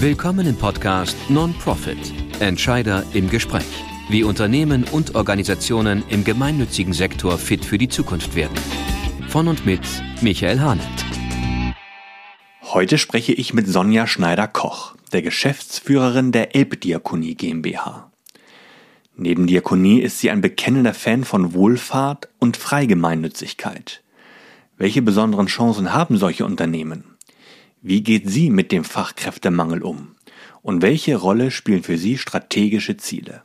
Willkommen im Podcast Non-Profit Entscheider im Gespräch. Wie Unternehmen und Organisationen im gemeinnützigen Sektor fit für die Zukunft werden. Von und mit Michael Hahnert. Heute spreche ich mit Sonja Schneider-Koch, der Geschäftsführerin der Elbdiakonie GmbH. Neben Diakonie ist sie ein bekennender Fan von Wohlfahrt und Freigemeinnützigkeit. Welche besonderen Chancen haben solche Unternehmen? Wie geht sie mit dem Fachkräftemangel um? Und welche Rolle spielen für sie strategische Ziele?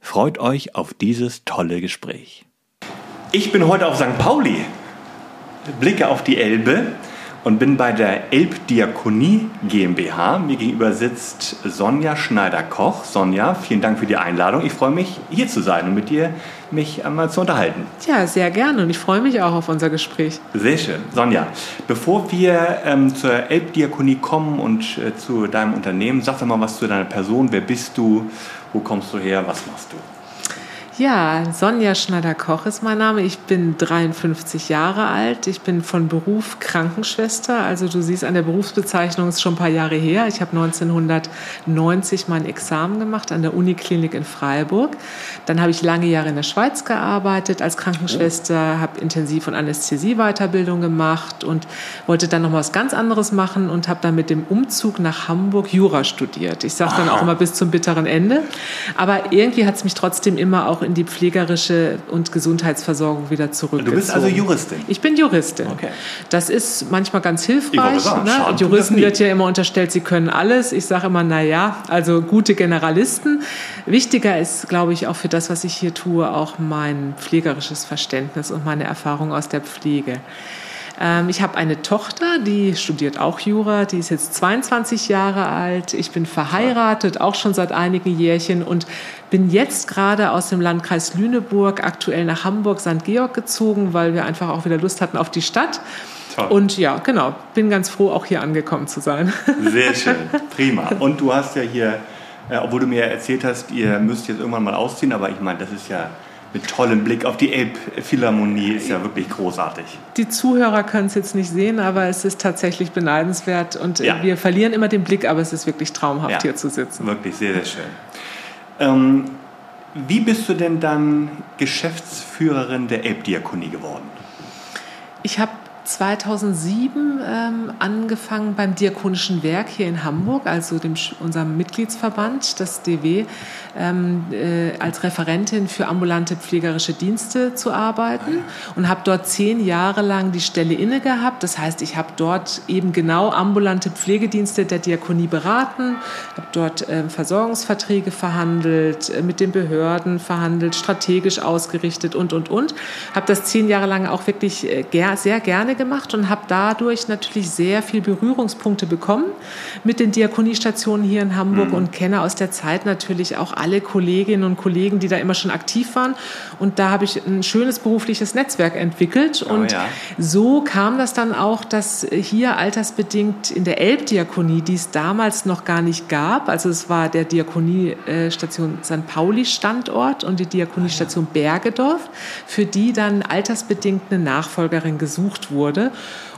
Freut euch auf dieses tolle Gespräch. Ich bin heute auf St. Pauli, blicke auf die Elbe und bin bei der Elbdiakonie GmbH. Mir gegenüber sitzt Sonja Schneider-Koch. Sonja, vielen Dank für die Einladung. Ich freue mich, hier zu sein und mit dir mich einmal zu unterhalten. Ja, sehr gerne und ich freue mich auch auf unser Gespräch. Sehr schön. Sonja, bevor wir ähm, zur Elbdiakonie kommen und äh, zu deinem Unternehmen, sag doch mal was zu deiner Person. Wer bist du? Wo kommst du her? Was machst du? Ja, Sonja Schneider-Koch ist mein Name. Ich bin 53 Jahre alt. Ich bin von Beruf Krankenschwester. Also du siehst an der Berufsbezeichnung ist schon ein paar Jahre her. Ich habe 1990 mein Examen gemacht an der Uniklinik in Freiburg. Dann habe ich lange Jahre in der Schweiz gearbeitet als Krankenschwester, habe Intensiv- und Anästhesie-Weiterbildung gemacht und wollte dann noch mal was ganz anderes machen und habe dann mit dem Umzug nach Hamburg Jura studiert. Ich sage dann auch immer bis zum bitteren Ende. Aber irgendwie hat es mich trotzdem immer auch in die pflegerische und Gesundheitsversorgung wieder zurückgezogen. Du bist also Juristin? Ich bin Juristin. Okay. Das ist manchmal ganz hilfreich. sagen, ne? Juristen wird ja immer unterstellt, sie können alles. Ich sage immer, na ja, also gute Generalisten. Wichtiger ist, glaube ich, auch für das, was ich hier tue, auch mein pflegerisches Verständnis und meine Erfahrung aus der Pflege. Ähm, ich habe eine Tochter, die studiert auch Jura, die ist jetzt 22 Jahre alt. Ich bin verheiratet, auch schon seit einigen Jährchen und bin jetzt gerade aus dem Landkreis Lüneburg aktuell nach Hamburg St. Georg gezogen, weil wir einfach auch wieder Lust hatten auf die Stadt. Toll. Und ja, genau, bin ganz froh, auch hier angekommen zu sein. Sehr schön, prima. Und du hast ja hier, äh, obwohl du mir erzählt hast, ihr müsst jetzt irgendwann mal ausziehen, aber ich meine, das ist ja mit tollem Blick auf die Elbphilharmonie, ist ja wirklich großartig. Die Zuhörer können es jetzt nicht sehen, aber es ist tatsächlich beneidenswert und äh, Ja. wir verlieren immer den Blick, aber es ist wirklich traumhaft, Ja. hier zu sitzen. Wirklich sehr, sehr schön. Ähm, wie bist du denn dann Geschäftsführerin der Elbdiakonie geworden? Ich habe 2007 ähm, angefangen beim Diakonischen Werk hier in Hamburg, also dem, unserem Mitgliedsverband, das DW, ähm, äh, als Referentin für ambulante pflegerische Dienste zu arbeiten und habe dort zehn Jahre lang die Stelle inne gehabt. Das heißt, ich habe dort eben genau ambulante Pflegedienste der Diakonie beraten, habe dort ähm, Versorgungsverträge verhandelt, äh, mit den Behörden verhandelt, strategisch ausgerichtet und, und, und. Habe das zehn Jahre lang auch wirklich äh, sehr gerne gemacht und habe dadurch natürlich sehr viel Berührungspunkte bekommen mit den Diakoniestationen hier in Hamburg und kenne aus der Zeit natürlich auch alle Kolleginnen und Kollegen, die da immer schon aktiv waren. Und da habe ich ein schönes berufliches Netzwerk entwickelt. und ja. so kam das dann auch, dass hier altersbedingt in der Elbdiakonie, die es damals noch gar nicht gab, also es war der Diakoniestation St. Pauli Standort und die Diakoniestation Bergedorf, für die dann altersbedingt eine Nachfolgerin gesucht wurde.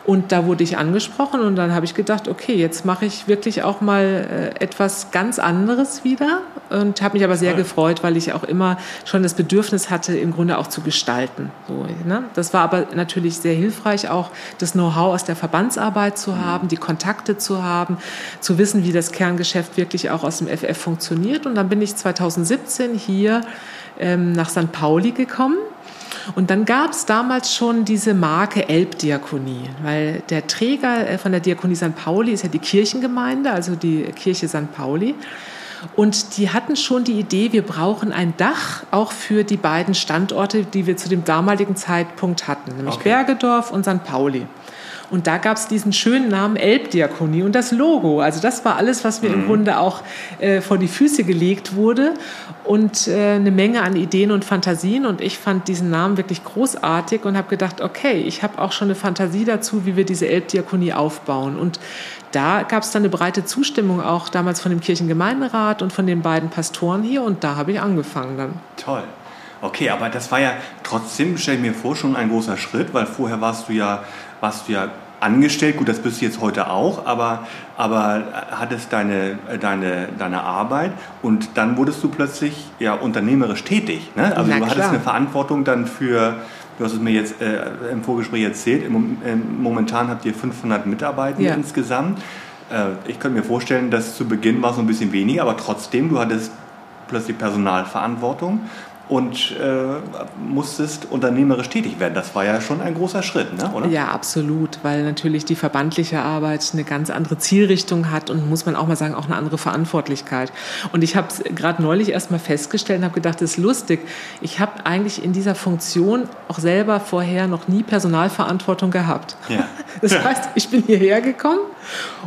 Und da wurde ich angesprochen und dann habe ich gedacht, okay, jetzt mache ich wirklich auch mal äh, etwas ganz anderes wieder und habe mich aber sehr gefreut, weil ich auch immer schon das Bedürfnis hatte, im Grunde auch zu gestalten. So, ne? Das war aber natürlich sehr hilfreich, auch das Know-how aus der Verbandsarbeit zu haben, die Kontakte zu haben, zu wissen, wie das Kerngeschäft wirklich auch aus dem FF funktioniert. Und dann bin ich 2017 hier ähm, nach St. Pauli gekommen. Und dann gab es damals schon diese Marke Elbdiakonie, weil der Träger äh, von der Diakonie St. Pauli ist ja die Kirchengemeinde, also die Kirche St. Pauli. Und die hatten schon die Idee, wir brauchen ein Dach auch für die beiden Standorte, die wir zu dem damaligen Zeitpunkt hatten, nämlich Okay. Bergedorf und St. Pauli. Und da gab es diesen schönen Namen Elbdiakonie und das Logo. Also das war alles, was mir im Grunde auch äh, vor die Füße gelegt wurde und äh, eine Menge an Ideen und Fantasien. Und ich fand diesen Namen wirklich großartig und habe gedacht, okay, ich habe auch schon eine Fantasie dazu, wie wir diese Elbdiakonie aufbauen. Und da gab es dann eine breite Zustimmung auch damals von dem Kirchengemeinderat und von den beiden Pastoren hier. Und da habe ich angefangen dann. Toll. Okay, aber das war ja trotzdem, stelle ich mir vor, schon ein großer Schritt, weil vorher warst du ja, warst du ja angestellt, gut, das bist du jetzt heute auch, aber, aber hattest deine, deine, deine Arbeit und dann wurdest du plötzlich ja unternehmerisch tätig. Ne? Also Na, du hattest eine Verantwortung dann für, du hast es mir jetzt äh, im Vorgespräch erzählt, im, im, momentan habt ihr 500 Mitarbeiter ja. insgesamt. Äh, ich könnte mir vorstellen, dass zu Beginn war es so ein bisschen weniger, aber trotzdem, du hattest plötzlich Personalverantwortung und äh, musstest unternehmerisch tätig werden. Das war ja schon ein großer Schritt, ne? oder? Ja, absolut, weil natürlich die verbandliche Arbeit eine ganz andere Zielrichtung hat und muss man auch mal sagen, auch eine andere Verantwortlichkeit. Und ich habe es gerade neulich erst mal festgestellt und habe gedacht, das ist lustig. Ich habe eigentlich in dieser Funktion auch selber vorher noch nie Personalverantwortung gehabt. Ja. Das heißt, ich bin hierher gekommen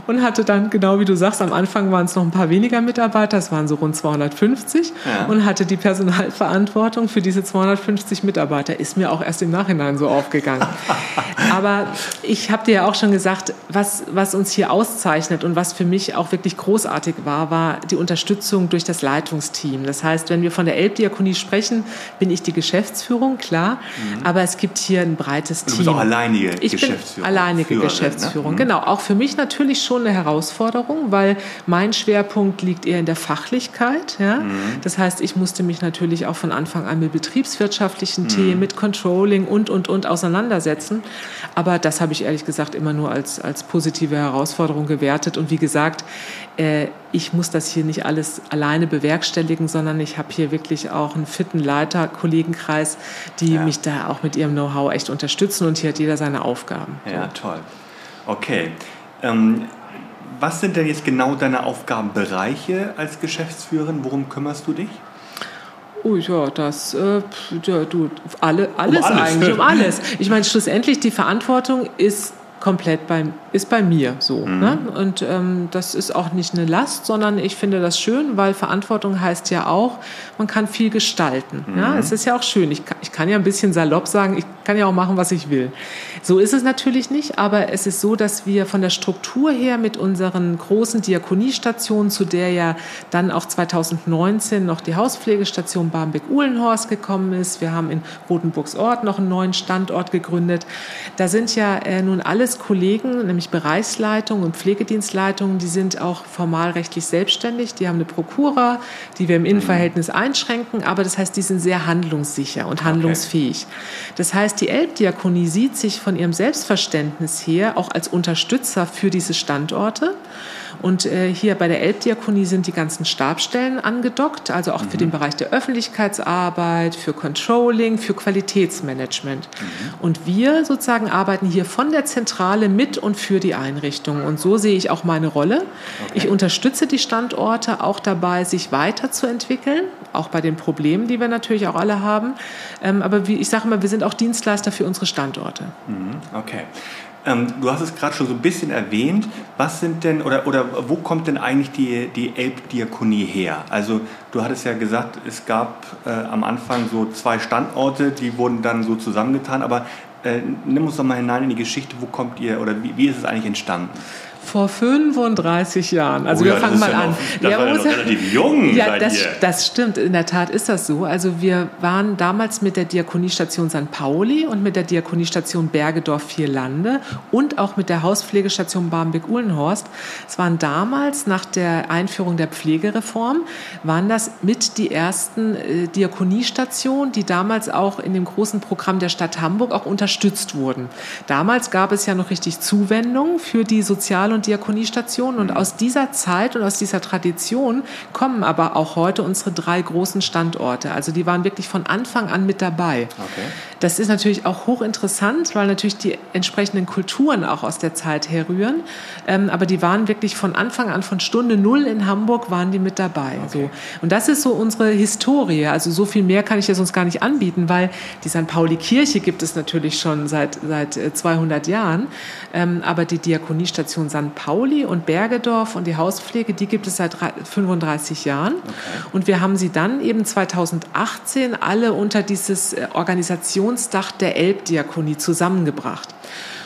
und hatte dann, genau wie du sagst, am Anfang waren es noch ein paar weniger Mitarbeiter, es waren so rund 250 ja. und hatte die Personalverantwortung Verantwortung für diese 250 Mitarbeiter ist mir auch erst im Nachhinein so aufgegangen. Aber ich habe dir ja auch schon gesagt, was, was uns hier auszeichnet und was für mich auch wirklich großartig war, war die Unterstützung durch das Leitungsteam. Das heißt, wenn wir von der Elbdiakonie sprechen, bin ich die Geschäftsführung, klar, mhm. aber es gibt hier ein breites Team. Du bist auch alleinige ich Geschäftsführung. Bin alleinige Führerin, ne? Geschäftsführung, ne? genau. Auch für mich natürlich schon eine Herausforderung, weil mein Schwerpunkt liegt eher in der Fachlichkeit. Ja? Mhm. Das heißt, ich musste mich natürlich auch von Anfang an mit betriebswirtschaftlichen mhm. Themen, mit Controlling und, und, und auseinandersetzen. Aber das habe ich ehrlich gesagt immer nur als, als positive Herausforderung gewertet. Und wie gesagt, äh, ich muss das hier nicht alles alleine bewerkstelligen, sondern ich habe hier wirklich auch einen fitten Leiter, Kollegenkreis, die ja. mich da auch mit ihrem Know-how echt unterstützen. Und hier hat jeder seine Aufgaben. Ja, toll. Okay. Ähm, was sind denn jetzt genau deine Aufgabenbereiche als Geschäftsführerin? Worum kümmerst du dich? Oh ja, das, äh, ja, du, alle, alles, um alles eigentlich, um alles. Ich meine, schlussendlich die Verantwortung ist komplett bei, ist bei mir so. Mhm. Ne? Und ähm, das ist auch nicht eine Last, sondern ich finde das schön, weil Verantwortung heißt ja auch, man kann viel gestalten. Mhm. Ja? Es ist ja auch schön. Ich kann, ich kann ja ein bisschen salopp sagen, ich kann ja auch machen, was ich will. So ist es natürlich nicht, aber es ist so, dass wir von der Struktur her mit unseren großen Diakoniestationen, zu der ja dann auch 2019 noch die Hauspflegestation Barmbek-Uhlenhorst gekommen ist, wir haben in Rotenburgsort noch einen neuen Standort gegründet, da sind ja äh, nun alles alles Kollegen, nämlich Bereichsleitungen und Pflegedienstleitungen, die sind auch formalrechtlich selbstständig. Die haben eine Prokura, die wir im Innenverhältnis einschränken, aber das heißt, die sind sehr handlungssicher und handlungsfähig. Okay. Das heißt, die Elbdiakonie sieht sich von ihrem Selbstverständnis her auch als Unterstützer für diese Standorte. Und äh, hier bei der Elbdiakonie sind die ganzen Stabstellen angedockt, also auch mhm. für den Bereich der Öffentlichkeitsarbeit, für Controlling, für Qualitätsmanagement. Mhm. Und wir sozusagen arbeiten hier von der Zentrale mit und für die Einrichtung. Und so sehe ich auch meine Rolle. Okay. Ich unterstütze die Standorte auch dabei, sich weiterzuentwickeln, auch bei den Problemen, die wir natürlich auch alle haben. Ähm, aber wie ich sage immer, wir sind auch Dienstleister für unsere Standorte. Mhm. Okay. Ähm, du hast es gerade schon so ein bisschen erwähnt. Was sind denn oder, oder wo kommt denn eigentlich die, die Elbdiakonie her? Also du hattest ja gesagt, es gab äh, am Anfang so zwei Standorte, die wurden dann so zusammengetan. Aber äh, nimm uns doch mal hinein in die Geschichte. Wo kommt ihr oder wie, wie ist es eigentlich entstanden? Vor 35 Jahren. Also oh ja, wir fangen mal ja an. Noch, das ja, war ja noch relativ jung. Ja, das, das, stimmt. In der Tat ist das so. Also wir waren damals mit der Diakoniestation St. Pauli und mit der Diakoniestation Bergedorf Vierlande und auch mit der Hauspflegestation Barmbek-Uhlenhorst. Es waren damals nach der Einführung der Pflegereform, waren das mit die ersten äh, Diakoniestationen, die damals auch in dem großen Programm der Stadt Hamburg auch unterstützt wurden. Damals gab es ja noch richtig Zuwendungen für die soziale Sozial- und Diakoniestationen. Und aus dieser Zeit und aus dieser Tradition kommen aber auch heute unsere drei großen Standorte. Also die waren wirklich von Anfang an mit dabei. Okay. Das ist natürlich auch hochinteressant, weil natürlich die entsprechenden Kulturen auch aus der Zeit herrühren. Ähm, aber die waren wirklich von Anfang an, von Stunde Null in Hamburg, waren die mit dabei. Okay. So. Und das ist so unsere Historie. Also so viel mehr kann ich jetzt uns gar nicht anbieten, weil die St. Pauli-Kirche gibt es natürlich schon seit, seit 200 äh, Jahren. Ähm, aber die Diakoniestation St. Pauli und Bergedorf und die Hauspflege, die gibt es seit 35 Jahren. Okay. Und wir haben sie dann eben 2018 alle unter dieses äh, Organisationsdach der Elbdiakonie zusammengebracht.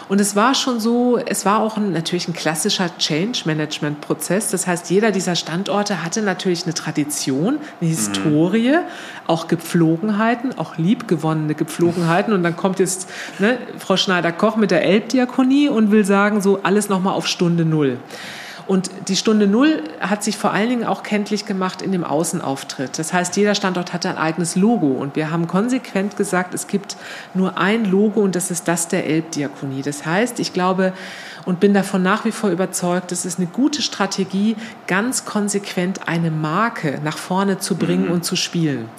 Und es war schon so, es war auch ein, natürlich ein klassischer Change-Management-Prozess. Das heißt, jeder dieser Standorte hatte natürlich eine Tradition, eine Historie, mhm. auch Gepflogenheiten, auch liebgewonnene Gepflogenheiten. Und dann kommt jetzt ne, Frau Schneider-Koch mit der Elbdiakonie und will sagen, so alles nochmal auf Stunde Null. Und die Stunde Null hat sich vor allen Dingen auch kenntlich gemacht in dem Außenauftritt. Das heißt, jeder Standort hat ein eigenes Logo. Und wir haben konsequent gesagt, es gibt nur ein Logo und das ist das der Elbdiakonie. Das heißt, ich glaube und bin davon nach wie vor überzeugt, es ist eine gute Strategie, ganz konsequent eine Marke nach vorne zu bringen mhm. und zu spielen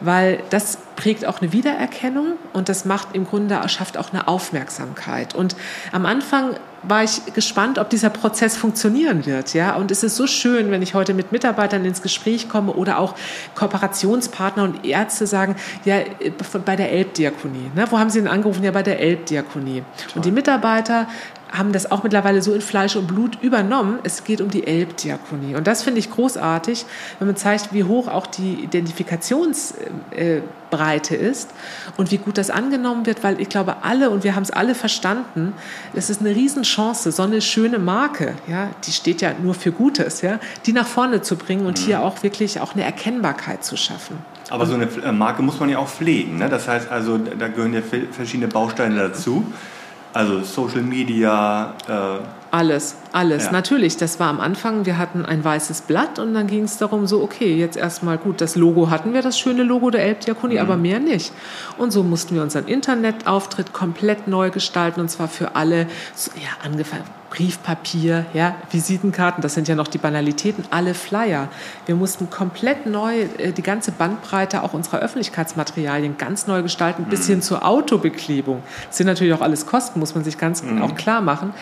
weil das prägt auch eine Wiedererkennung und das macht im Grunde, schafft auch eine Aufmerksamkeit. Und am Anfang war ich gespannt, ob dieser Prozess funktionieren wird. Ja? Und es ist so schön, wenn ich heute mit Mitarbeitern ins Gespräch komme oder auch Kooperationspartner und Ärzte sagen, ja, bei der Elbdiakonie. Ne? Wo haben Sie denn angerufen? Ja, bei der Elbdiakonie. Und die Mitarbeiter haben das auch mittlerweile so in Fleisch und Blut übernommen. Es geht um die Elbdiakonie. Und das finde ich großartig, wenn man zeigt, wie hoch auch die Identifikationsbreite ist und wie gut das angenommen wird, weil ich glaube, alle, und wir haben es alle verstanden, es ist eine Riesenchance, so eine schöne Marke, ja, die steht ja nur für Gutes, ja, die nach vorne zu bringen und mhm. hier auch wirklich auch eine Erkennbarkeit zu schaffen. Aber so eine Marke muss man ja auch pflegen. Ne? Das heißt also, da gehören ja verschiedene Bausteine dazu. Also Social Media. Äh alles, alles. Ja. Natürlich, das war am Anfang, wir hatten ein weißes Blatt und dann ging es darum, so, okay, jetzt erstmal gut, das Logo hatten wir, das schöne Logo der Elbdiakonie, mhm. aber mehr nicht. Und so mussten wir unseren Internetauftritt komplett neu gestalten und zwar für alle, ja, angefangen Briefpapier, ja, Visitenkarten, das sind ja noch die Banalitäten, alle Flyer. Wir mussten komplett neu äh, die ganze Bandbreite auch unserer Öffentlichkeitsmaterialien ganz neu gestalten, mhm. bis hin zur Autobeklebung. Das sind natürlich auch alles Kosten, muss man sich ganz mhm. auch klar machen.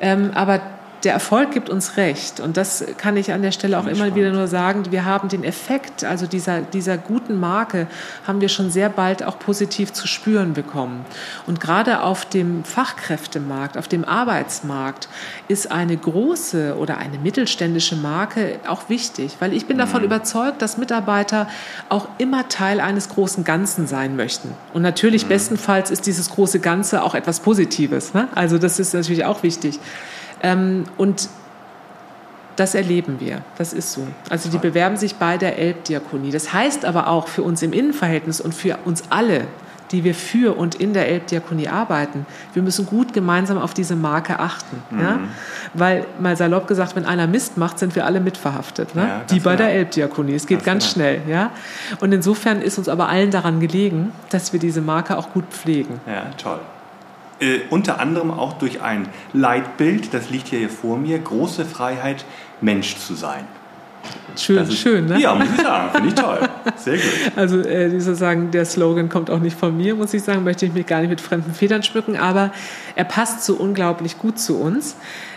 Ähm, aber der Erfolg gibt uns recht. Und das kann ich an der Stelle auch immer spannend. wieder nur sagen. Wir haben den Effekt, also dieser, dieser guten Marke, haben wir schon sehr bald auch positiv zu spüren bekommen. Und gerade auf dem Fachkräftemarkt, auf dem Arbeitsmarkt ist eine große oder eine mittelständische Marke auch wichtig, weil ich bin mhm. davon überzeugt, dass Mitarbeiter auch immer Teil eines großen Ganzen sein möchten. Und natürlich mhm. bestenfalls ist dieses große Ganze auch etwas Positives. Ne? Also das ist natürlich auch wichtig. Ähm, und das erleben wir. Das ist so. Also die bewerben sich bei der Elbdiakonie. Das heißt aber auch für uns im Innenverhältnis und für uns alle, die wir für und in der Elbdiakonie arbeiten, wir müssen gut gemeinsam auf diese Marke achten. Mhm. Ja? Weil, mal salopp gesagt, wenn einer Mist macht, sind wir alle mitverhaftet. Ne? Ja, die bei genau. der Elbdiakonie. Es geht ganz, ganz schnell. Ja? Und insofern ist uns aber allen daran gelegen, dass wir diese Marke auch gut pflegen. Ja, toll. Äh, unter anderem auch durch ein Leitbild, das liegt hier vor mir, große Freiheit, Mensch zu sein. Schön, ist, schön, ne? Ja, muss ich sagen, finde ich toll. Sehr gut. Also äh, sozusagen, der Slogan kommt auch nicht von mir, muss ich sagen, möchte ich mich gar nicht mit fremden Federn schmücken, aber er passt so unglaublich gut zu uns.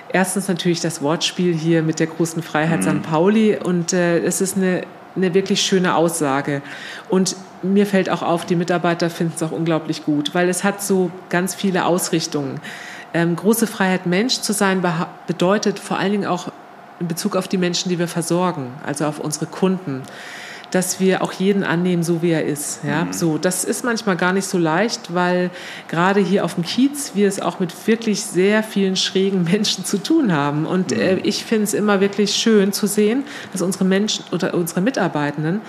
Erstens natürlich das Wortspiel hier mit der großen Freiheit mhm. St. Pauli und äh, es ist eine, eine wirklich schöne Aussage. Und mir fällt auch auf, die Mitarbeiter finden es auch unglaublich gut, weil es hat so ganz viele Ausrichtungen. Ähm, große Freiheit, Mensch zu sein, bedeutet vor allen Dingen auch in Bezug auf die Menschen, die wir versorgen, also auf unsere Kunden, dass wir auch jeden annehmen, so wie er ist. Ja, mhm. so das ist manchmal gar nicht so leicht, weil gerade hier auf dem Kiez wir es auch mit wirklich sehr vielen schrägen Menschen zu tun haben. Und mhm. äh, ich finde es immer wirklich schön zu sehen, dass unsere Menschen oder unsere Mitarbeitenden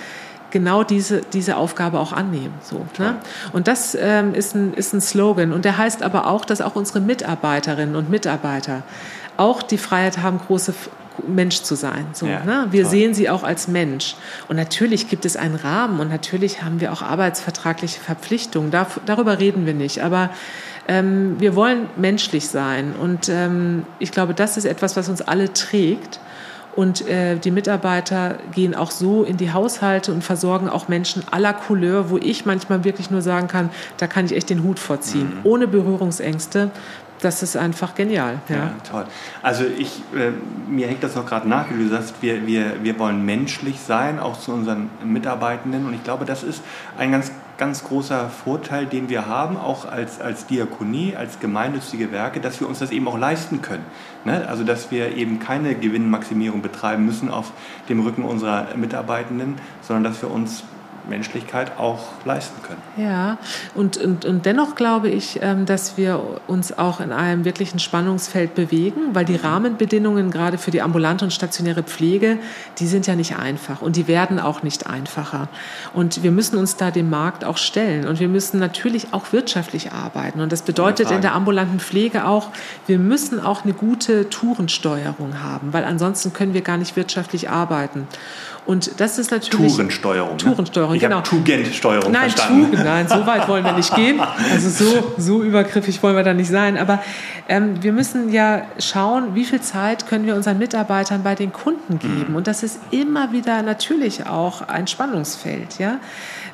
genau diese, diese Aufgabe auch annehmen. So, ne? Und das ähm, ist, ein, ist ein Slogan. Und der heißt aber auch, dass auch unsere Mitarbeiterinnen und Mitarbeiter auch die Freiheit haben, große Mensch zu sein. So, ja, ne? Wir toll. sehen sie auch als Mensch. Und natürlich gibt es einen Rahmen und natürlich haben wir auch arbeitsvertragliche Verpflichtungen. Dar darüber reden wir nicht. Aber ähm, wir wollen menschlich sein. Und ähm, ich glaube, das ist etwas, was uns alle trägt. Und äh, die Mitarbeiter gehen auch so in die Haushalte und versorgen auch Menschen aller Couleur, wo ich manchmal wirklich nur sagen kann, da kann ich echt den Hut vorziehen, mhm. ohne Berührungsängste. Das ist einfach genial. Ja, ja toll. Also ich, äh, mir hängt das noch gerade nach, wie du sagst, wir, wir, wir wollen menschlich sein, auch zu unseren Mitarbeitenden. Und ich glaube, das ist ein ganz ganz großer Vorteil, den wir haben, auch als, als Diakonie, als gemeinnützige Werke, dass wir uns das eben auch leisten können. Ne? Also dass wir eben keine Gewinnmaximierung betreiben müssen auf dem Rücken unserer Mitarbeitenden, sondern dass wir uns Menschlichkeit auch leisten können. Ja, und, und, und dennoch glaube ich, ähm, dass wir uns auch in einem wirklichen Spannungsfeld bewegen, weil die Rahmenbedingungen gerade für die ambulante und stationäre Pflege, die sind ja nicht einfach und die werden auch nicht einfacher. Und wir müssen uns da dem Markt auch stellen und wir müssen natürlich auch wirtschaftlich arbeiten. Und das bedeutet in der ambulanten Pflege auch, wir müssen auch eine gute Tourensteuerung haben, weil ansonsten können wir gar nicht wirtschaftlich arbeiten. Und das ist natürlich. Tourensteuerung. Ne? Tourensteuerung, ne? ich genau. Tugendsteuerung nein, verstanden. Tu, nein, so weit wollen wir nicht gehen. Also so, so übergriffig wollen wir da nicht sein. Aber ähm, wir müssen ja schauen, wie viel Zeit können wir unseren Mitarbeitern bei den Kunden geben. Mhm. Und das ist immer wieder natürlich auch ein Spannungsfeld. Ja?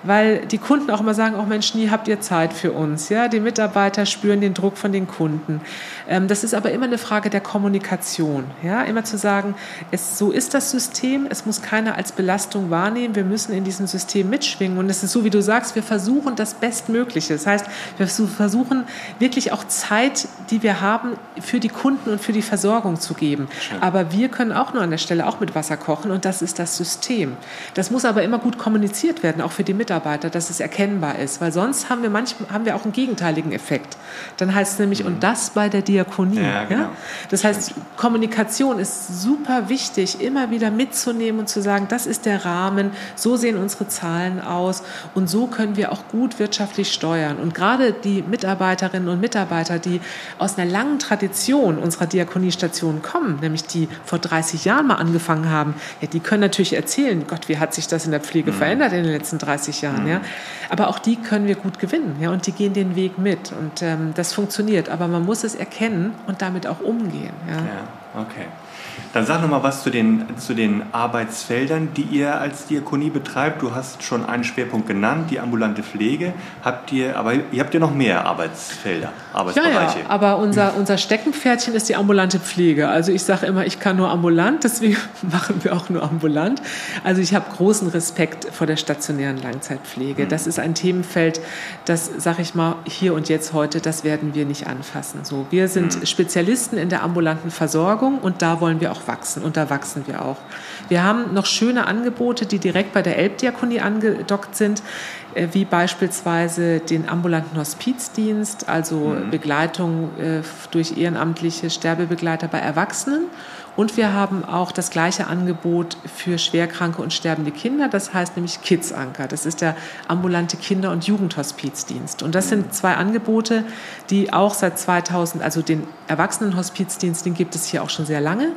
weil die Kunden auch immer sagen, auch oh Mensch, nie habt ihr Zeit für uns. Ja, die Mitarbeiter spüren den Druck von den Kunden. Ähm, das ist aber immer eine Frage der Kommunikation. Ja, immer zu sagen, es, so ist das System, es muss keiner als Belastung wahrnehmen, wir müssen in diesem System mitschwingen und es ist so, wie du sagst, wir versuchen das Bestmögliche. Das heißt, wir versuchen wirklich auch Zeit, die wir haben, für die Kunden und für die Versorgung zu geben. Schön. Aber wir können auch nur an der Stelle auch mit Wasser kochen und das ist das System. Das muss aber immer gut kommuniziert werden, auch für die Mitarbeiter. Dass es erkennbar ist, weil sonst haben wir manchmal haben wir auch einen gegenteiligen Effekt. Dann heißt es nämlich mhm. und das bei der Diakonie. Ja, genau. ja? Das heißt, Kommunikation ist super wichtig, immer wieder mitzunehmen und zu sagen, das ist der Rahmen, so sehen unsere Zahlen aus und so können wir auch gut wirtschaftlich steuern. Und gerade die Mitarbeiterinnen und Mitarbeiter, die aus einer langen Tradition unserer Diakoniestation kommen, nämlich die vor 30 Jahren mal angefangen haben, ja, die können natürlich erzählen, Gott, wie hat sich das in der Pflege mhm. verändert in den letzten 30 Jahren. Mhm. Ja. Aber auch die können wir gut gewinnen ja, und die gehen den Weg mit und ähm, das funktioniert. Aber man muss es erkennen und damit auch umgehen. Ja, ja okay. Dann sag noch mal was zu den, zu den Arbeitsfeldern, die ihr als Diakonie betreibt. Du hast schon einen Schwerpunkt genannt, die ambulante Pflege. Habt ihr, aber ihr habt ja noch mehr Arbeitsfelder, Arbeitsbereiche. Ja, ja aber unser, unser Steckenpferdchen ist die ambulante Pflege. Also ich sage immer, ich kann nur ambulant, deswegen machen wir auch nur ambulant. Also ich habe großen Respekt vor der stationären Langzeitpflege. Das ist ein Themenfeld, das sage ich mal hier und jetzt heute, das werden wir nicht anfassen. So, wir sind mhm. Spezialisten in der ambulanten Versorgung und da wollen wir auch wachsen und da wachsen wir auch. Wir haben noch schöne Angebote, die direkt bei der Elbdiakonie angedockt sind, äh, wie beispielsweise den ambulanten Hospizdienst, also mhm. Begleitung äh, durch ehrenamtliche Sterbebegleiter bei Erwachsenen und wir haben auch das gleiche Angebot für schwerkranke und sterbende Kinder. Das heißt nämlich Kids Anker. Das ist der ambulante Kinder- und Jugendhospizdienst. Und das sind zwei Angebote, die auch seit 2000, also den Erwachsenenhospizdienst, den gibt es hier auch schon sehr lange.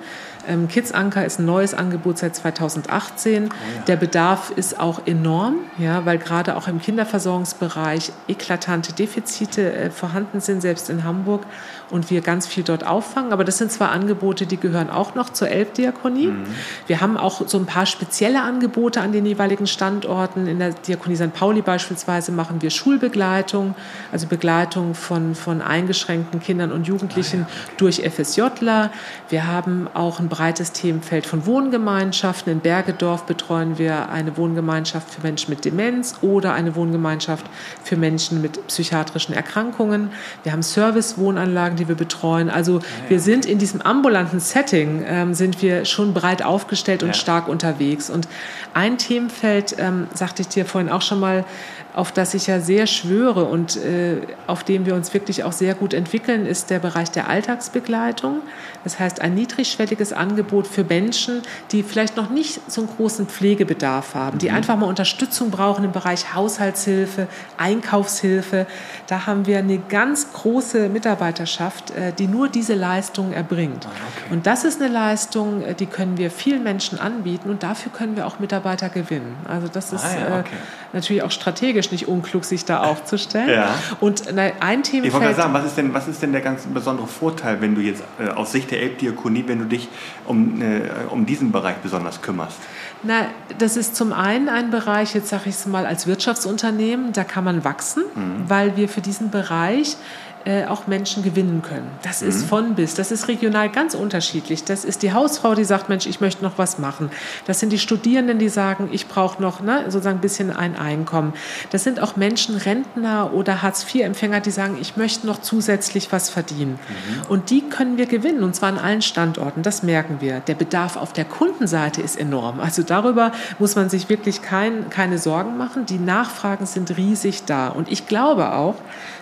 Ähm, Kids Anker ist ein neues Angebot seit 2018. Oh ja. Der Bedarf ist auch enorm, ja, weil gerade auch im Kinderversorgungsbereich eklatante Defizite äh, vorhanden sind, selbst in Hamburg und wir ganz viel dort auffangen. Aber das sind zwar Angebote, die gehören auch noch zur Elbdiakonie. Mhm. Wir haben auch so ein paar spezielle Angebote an den jeweiligen Standorten. In der Diakonie St. Pauli beispielsweise machen wir Schulbegleitung, also Begleitung von, von eingeschränkten Kindern und Jugendlichen ah, ja, durch FSJler. Wir haben auch ein breites Themenfeld von Wohngemeinschaften. In Bergedorf betreuen wir eine Wohngemeinschaft für Menschen mit Demenz oder eine Wohngemeinschaft für Menschen mit psychiatrischen Erkrankungen. Wir haben Service-Wohnanlagen, die wir betreuen. Also wir sind in diesem ambulanten Setting, ähm, sind wir schon breit aufgestellt und stark unterwegs. Und ein Themenfeld, ähm, sagte ich dir vorhin auch schon mal, auf das ich ja sehr schwöre und äh, auf dem wir uns wirklich auch sehr gut entwickeln, ist der Bereich der Alltagsbegleitung. Das heißt, ein niedrigschwelliges Angebot für Menschen, die vielleicht noch nicht so einen großen Pflegebedarf haben, die mhm. einfach mal Unterstützung brauchen im Bereich Haushaltshilfe, Einkaufshilfe. Da haben wir eine ganz große Mitarbeiterschaft, äh, die nur diese Leistungen erbringt. Ah, okay. Und das ist eine Leistung, äh, die können wir vielen Menschen anbieten und dafür können wir auch Mitarbeiter gewinnen. Also das ist ah, ja, äh, okay. äh, natürlich auch strategisch strategisch nicht unklug, sich da aufzustellen. Ja. Und ein Thema. Ich wollte gerade sagen, was ist, denn, was ist denn der ganz besondere Vorteil, wenn du jetzt äh, aus Sicht der Elbdiakonie, wenn du dich um, äh, um diesen Bereich besonders kümmerst? Na, das ist zum einen ein Bereich, jetzt sage ich es mal als Wirtschaftsunternehmen, da kann man wachsen, mhm. weil wir für diesen Bereich äh, auch Menschen gewinnen können. Das mhm. ist von bis. Das ist regional ganz unterschiedlich. Das ist die Hausfrau, die sagt, Mensch, ich möchte noch was machen. Das sind die Studierenden, die sagen, ich brauche noch ne, sozusagen ein bisschen ein Einkommen. Das sind auch Menschen, Rentner oder Hartz-IV-Empfänger, die sagen, ich möchte noch zusätzlich was verdienen. Mhm. Und die können wir gewinnen, und zwar an allen Standorten. Das merken wir. Der Bedarf auf der Kundenseite ist enorm. Also darüber muss man sich wirklich kein, keine Sorgen machen. Die Nachfragen sind riesig da. Und ich glaube auch,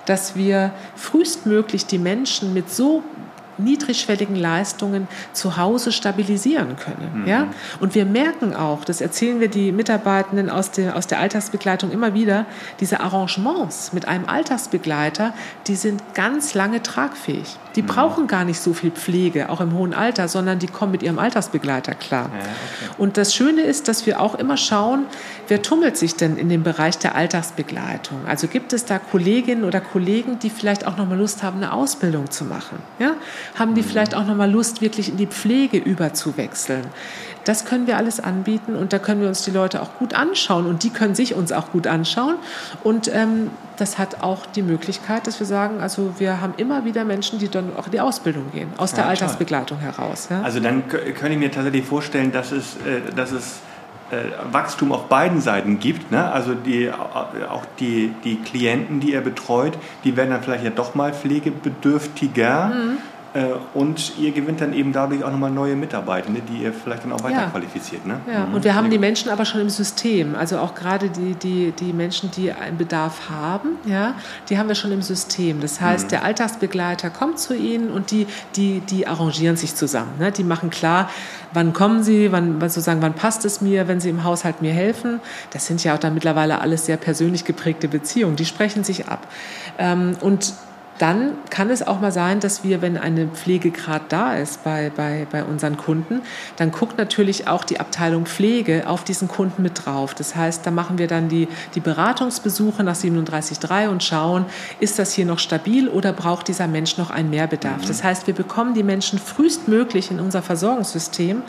dass wir frühestmöglich die Menschen mit so niedrigschwelligen Leistungen zu Hause stabilisieren können. Mhm. Ja? Und wir merken auch, das erzählen wir die Mitarbeitenden aus der, aus der Alltagsbegleitung immer wieder, diese Arrangements mit einem Alltagsbegleiter, die sind ganz lange tragfähig. Die mhm. brauchen gar nicht so viel Pflege, auch im hohen Alter, sondern die kommen mit ihrem Alltagsbegleiter klar. Ja, okay. Und das Schöne ist, dass wir auch immer schauen, wer tummelt sich denn in dem Bereich der Alltagsbegleitung? Also gibt es da Kolleginnen oder Kollegen, die vielleicht auch noch mal Lust haben, eine Ausbildung zu machen? Ja? Haben die vielleicht auch noch mal Lust, wirklich in die Pflege überzuwechseln? Das können wir alles anbieten und da können wir uns die Leute auch gut anschauen und die können sich uns auch gut anschauen. Und ähm, das hat auch die Möglichkeit, dass wir sagen, also wir haben immer wieder Menschen, die dann auch in die Ausbildung gehen, aus der ja, Alltagsbegleitung heraus. Ja? Also dann könnte ich mir tatsächlich vorstellen, dass es, äh, dass es äh, Wachstum auf beiden Seiten gibt. Ne? Also die, auch die, die Klienten, die er betreut, die werden dann vielleicht ja doch mal pflegebedürftiger. Mhm. Äh, und ihr gewinnt dann eben dadurch auch nochmal neue Mitarbeitende, die ihr vielleicht dann auch weiter ja. qualifiziert. Ne? Ja, mhm. und wir haben die Menschen aber schon im System. Also auch gerade die, die, die Menschen, die einen Bedarf haben, ja, die haben wir schon im System. Das heißt, mhm. der Alltagsbegleiter kommt zu ihnen und die, die, die arrangieren sich zusammen. Ne? Die machen klar, wann kommen sie, wann, sozusagen, wann passt es mir, wenn sie im Haushalt mir helfen. Das sind ja auch dann mittlerweile alles sehr persönlich geprägte Beziehungen. Die sprechen sich ab. Ähm, und dann kann es auch mal sein, dass wir, wenn eine Pflegegrad da ist bei, bei, bei unseren Kunden, dann guckt natürlich auch die Abteilung Pflege auf diesen Kunden mit drauf. Das heißt, da machen wir dann die, die Beratungsbesuche nach 37.3 und schauen, ist das hier noch stabil oder braucht dieser Mensch noch einen Mehrbedarf. Mhm. Das heißt, wir bekommen die Menschen frühestmöglich in unser Versorgungssystem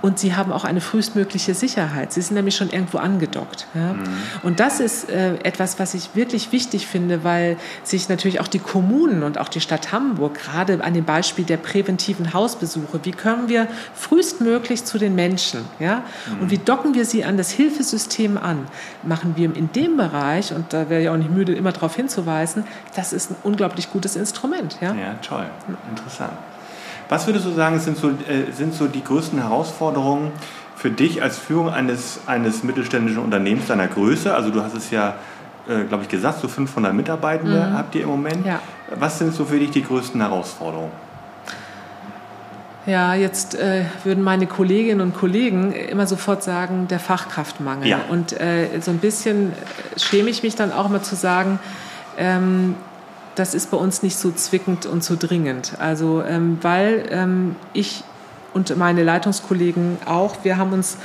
und sie haben auch eine frühestmögliche Sicherheit. Sie sind nämlich schon irgendwo angedockt. Ja? Mhm. Und das ist äh, etwas, was ich wirklich wichtig finde, weil sich natürlich auch die Kommunen und auch die Stadt Hamburg, gerade an dem Beispiel der präventiven Hausbesuche, wie können wir frühestmöglich zu den Menschen? Ja? Mhm. Und wie docken wir sie an das Hilfesystem an? Machen wir in dem Bereich, und da wäre ich auch nicht müde, immer darauf hinzuweisen, das ist ein unglaublich gutes Instrument. Ja, ja toll, interessant. Was würdest du sagen, sind so, äh, sind so die größten Herausforderungen für dich als Führung eines, eines mittelständischen Unternehmens deiner Größe? Also du hast es ja, äh, glaube ich, gesagt, so 500 Mitarbeitende mhm. habt ihr im Moment. Ja. Was sind so für dich die größten Herausforderungen? Ja, jetzt äh, würden meine Kolleginnen und Kollegen immer sofort sagen, der Fachkraftmangel. Ja. Und äh, so ein bisschen schäme ich mich dann auch immer zu sagen, ähm, das ist bei uns nicht so zwickend und so dringend. Also, ähm, weil ähm, ich und meine Leitungskollegen auch, wir haben uns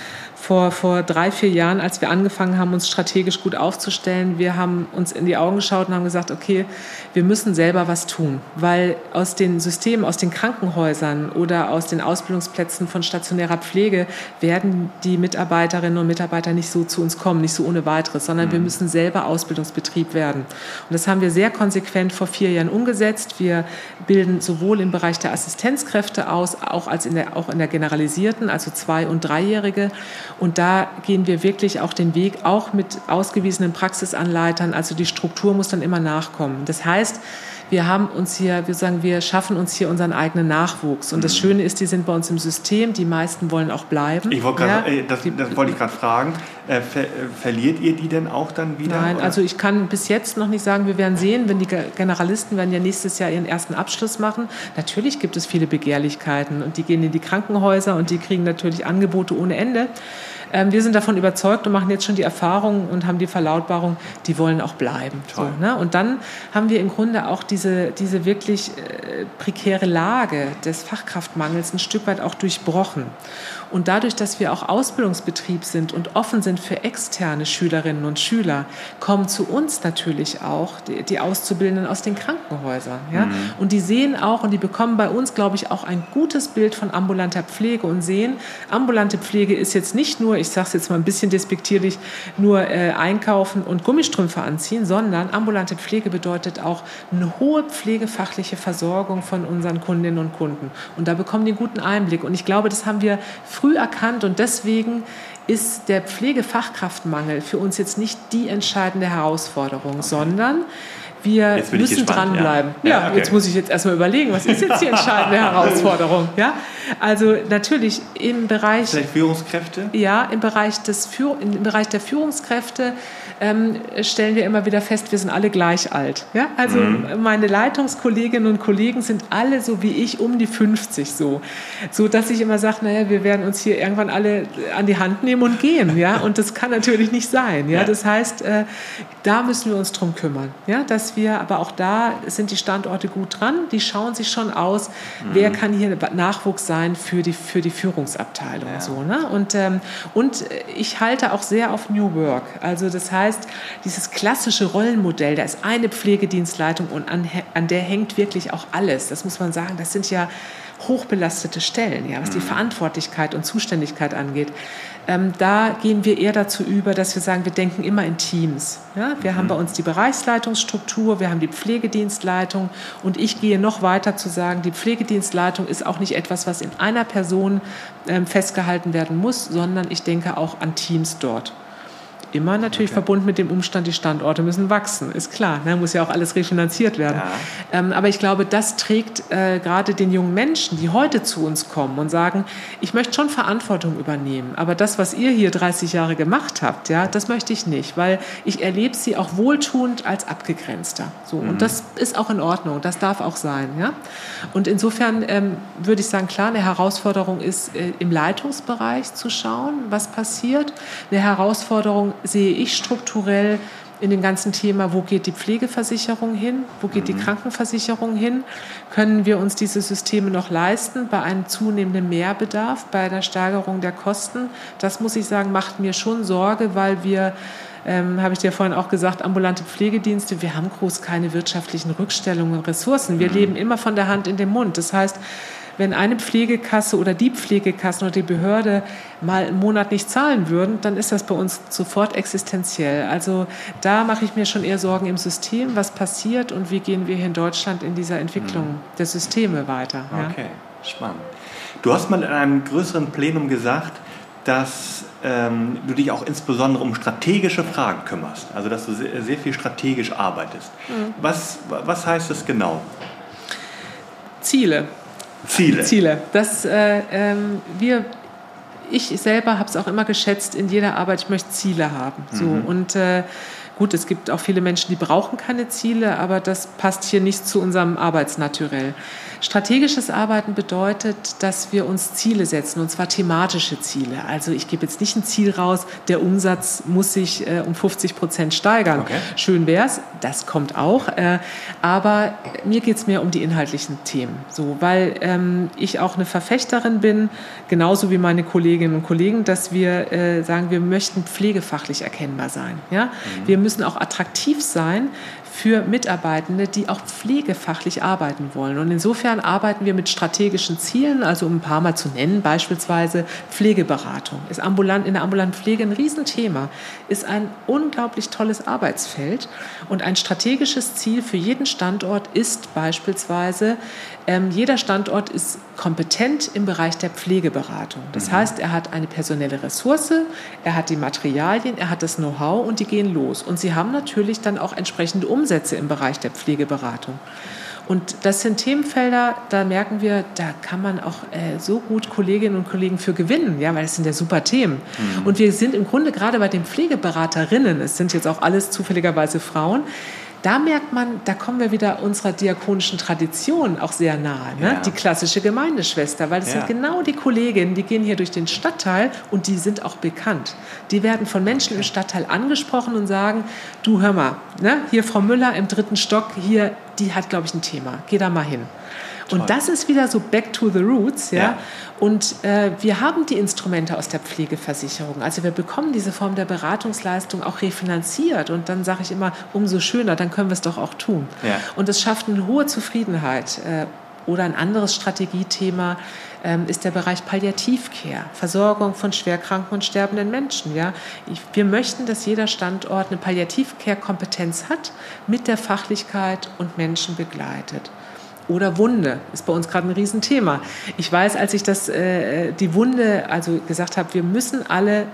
vor, vor drei, vier Jahren, als wir angefangen haben, uns strategisch gut aufzustellen, wir haben uns in die Augen geschaut und haben gesagt, okay, wir müssen selber was tun, weil aus den Systemen, aus den Krankenhäusern oder aus den Ausbildungsplätzen von stationärer Pflege werden die Mitarbeiterinnen und Mitarbeiter nicht so zu uns kommen, nicht so ohne weiteres, sondern wir mhm. müssen selber Ausbildungsbetrieb werden. Und das haben wir sehr konsequent vor vier Jahren umgesetzt. Wir bilden sowohl im Bereich der Assistenzkräfte aus, auch als in der, auch in der generalisierten, also zwei- und dreijährige. Und da gehen wir wirklich auch den Weg, auch mit ausgewiesenen Praxisanleitern. Also die Struktur muss dann immer nachkommen. Das heißt, wir haben uns hier, wir sagen, wir schaffen uns hier unseren eigenen Nachwuchs. Und das mhm. Schöne ist, die sind bei uns im System. Die meisten wollen auch bleiben. Ich wollte grad, ja, das, das, wollte ich gerade fragen. Äh, ver, verliert ihr die denn auch dann wieder? Nein, oder? also ich kann bis jetzt noch nicht sagen, wir werden sehen, wenn die Generalisten werden ja nächstes Jahr ihren ersten Abschluss machen. Natürlich gibt es viele Begehrlichkeiten und die gehen in die Krankenhäuser und die kriegen natürlich Angebote ohne Ende. Ähm, wir sind davon überzeugt und machen jetzt schon die Erfahrung und haben die Verlautbarung, die wollen auch bleiben. So, ne? Und dann haben wir im Grunde auch diese, diese wirklich äh, prekäre Lage des Fachkraftmangels ein Stück weit auch durchbrochen. Und dadurch, dass wir auch Ausbildungsbetrieb sind und offen sind für externe Schülerinnen und Schüler, kommen zu uns natürlich auch die, die Auszubildenden aus den Krankenhäusern. Ja? Mhm. Und die sehen auch und die bekommen bei uns, glaube ich, auch ein gutes Bild von ambulanter Pflege und sehen, ambulante Pflege ist jetzt nicht nur, ich sage es jetzt mal ein bisschen despektierlich, nur äh, einkaufen und Gummistrümpfe anziehen, sondern ambulante Pflege bedeutet auch eine hohe pflegefachliche Versorgung von unseren Kundinnen und Kunden. Und da bekommen die einen guten Einblick. Und ich glaube, das haben wir früh erkannt und deswegen ist der Pflegefachkraftmangel für uns jetzt nicht die entscheidende Herausforderung, okay. sondern wir müssen dranbleiben. Ja, ja okay. jetzt muss ich jetzt erstmal überlegen, was ist jetzt die entscheidende Herausforderung? Ja, also natürlich im Bereich. Vielleicht Führungskräfte? Ja, im Bereich, des, im Bereich der Führungskräfte ähm, stellen wir immer wieder fest, wir sind alle gleich alt. Ja? Also mhm. meine Leitungskolleginnen und Kollegen sind alle so wie ich um die 50 so. So dass ich immer sage, naja, wir werden uns hier irgendwann alle an die Hand nehmen und gehen. Ja? Und das kann natürlich nicht sein. Ja? Das heißt, äh, da müssen wir uns drum kümmern. Ja? Dass wir, aber auch da sind die Standorte gut dran, die schauen sich schon aus, mhm. wer kann hier Nachwuchs sein für die, für die Führungsabteilung. Ja. So, ne? und, ähm, und ich halte auch sehr auf New Work. Also das heißt, heißt, dieses klassische Rollenmodell, da ist eine Pflegedienstleitung und an, an der hängt wirklich auch alles. Das muss man sagen, das sind ja hochbelastete Stellen, ja, was die mhm. Verantwortlichkeit und Zuständigkeit angeht. Ähm, da gehen wir eher dazu über, dass wir sagen, wir denken immer in Teams. Ja? Wir mhm. haben bei uns die Bereichsleitungsstruktur, wir haben die Pflegedienstleitung und ich gehe noch weiter zu sagen, die Pflegedienstleitung ist auch nicht etwas, was in einer Person ähm, festgehalten werden muss, sondern ich denke auch an Teams dort. Immer natürlich okay. verbunden mit dem Umstand, die Standorte müssen wachsen, ist klar. Ne? Muss ja auch alles refinanziert werden. Ja. Ähm, aber ich glaube, das trägt äh, gerade den jungen Menschen, die heute zu uns kommen und sagen, ich möchte schon Verantwortung übernehmen, aber das, was ihr hier 30 Jahre gemacht habt, ja, das möchte ich nicht, weil ich erlebe sie auch wohltuend als abgegrenzter. So. Mhm. Und das ist auch in Ordnung, das darf auch sein. Ja? Und insofern ähm, würde ich sagen, klar, eine Herausforderung ist, äh, im Leitungsbereich zu schauen, was passiert. Eine Herausforderung sehe ich strukturell in dem ganzen Thema, wo geht die Pflegeversicherung hin, wo geht die mhm. Krankenversicherung hin, können wir uns diese Systeme noch leisten bei einem zunehmenden Mehrbedarf, bei der Steigerung der Kosten. Das muss ich sagen, macht mir schon Sorge, weil wir ähm, habe ich dir vorhin auch gesagt, ambulante Pflegedienste, wir haben groß keine wirtschaftlichen Rückstellungen und Ressourcen. Wir mhm. leben immer von der Hand in den Mund. Das heißt, wenn eine Pflegekasse oder die Pflegekassen oder die Behörde mal einen Monat nicht zahlen würden, dann ist das bei uns sofort existenziell. Also da mache ich mir schon eher Sorgen im System, was passiert und wie gehen wir hier in Deutschland in dieser Entwicklung mhm. der Systeme weiter. Ja? Okay, spannend. Du hast mal in einem größeren Plenum gesagt, dass ähm, du dich auch insbesondere um strategische Fragen kümmerst, also dass du sehr, sehr viel strategisch arbeitest. Mhm. Was, was heißt das genau? Ziele. Ziele. Ziele. Das, äh, ähm, wir, ich selber habe es auch immer geschätzt in jeder Arbeit, ich möchte Ziele haben. So. Mhm. Und äh, Gut, es gibt auch viele Menschen, die brauchen keine Ziele, aber das passt hier nicht zu unserem Arbeitsnaturell. Strategisches Arbeiten bedeutet, dass wir uns Ziele setzen, und zwar thematische Ziele. Also ich gebe jetzt nicht ein Ziel raus, der Umsatz muss sich äh, um 50 Prozent steigern. Okay. Schön wär's, das kommt auch. Äh, aber mir geht's mehr um die inhaltlichen Themen. So, weil ähm, ich auch eine Verfechterin bin, genauso wie meine Kolleginnen und Kollegen, dass wir äh, sagen, wir möchten pflegefachlich erkennbar sein. Ja? Mhm. Wir müssen auch attraktiv sein für Mitarbeitende, die auch pflegefachlich arbeiten wollen. Und insofern arbeiten wir mit strategischen Zielen, also um ein paar Mal zu nennen, beispielsweise Pflegeberatung. Ist ambulant, in der ambulanten Pflege ein Riesenthema, ist ein unglaublich tolles Arbeitsfeld. Und ein strategisches Ziel für jeden Standort ist beispielsweise, ähm, jeder Standort ist kompetent im Bereich der Pflegeberatung. Das mhm. heißt, er hat eine personelle Ressource, er hat die Materialien, er hat das Know-how und die gehen los. Und sie haben natürlich dann auch entsprechende Umsätze im Bereich der Pflegeberatung. Und das sind Themenfelder, da merken wir, da kann man auch äh, so gut Kolleginnen und Kollegen für gewinnen, ja, weil das sind ja super Themen. Mhm. Und wir sind im Grunde gerade bei den Pflegeberaterinnen, es sind jetzt auch alles zufälligerweise Frauen, da merkt man, da kommen wir wieder unserer diakonischen Tradition auch sehr nahe. Ne? Ja. Die klassische Gemeindeschwester, weil das ja. sind genau die Kolleginnen, die gehen hier durch den Stadtteil und die sind auch bekannt. Die werden von Menschen im Stadtteil angesprochen und sagen, du hör mal, ne? hier Frau Müller im dritten Stock, hier, die hat, glaube ich, ein Thema. Geh da mal hin. Und das ist wieder so back to the roots. Ja? ja. Und äh, wir haben die Instrumente aus der Pflegeversicherung. Also wir bekommen diese Form der Beratungsleistung auch refinanziert. Und dann sage ich immer, umso schöner, dann können wir es doch auch tun. Ja. Und es schafft eine hohe Zufriedenheit. Äh, Oder ein anderes Strategiethema ähm, ist der Bereich Palliativcare, Versorgung von schwerkranken und sterbenden Menschen. Ja? Ich, wir möchten, dass jeder Standort eine Palliativcare-Kompetenz hat, mit der Fachlichkeit und Menschen begleitet. Oder Wunde ist bei uns gerade ein Riesenthema. Ich weiß, als ich das, äh, die Wunde, also gesagt habe, wir müssen alle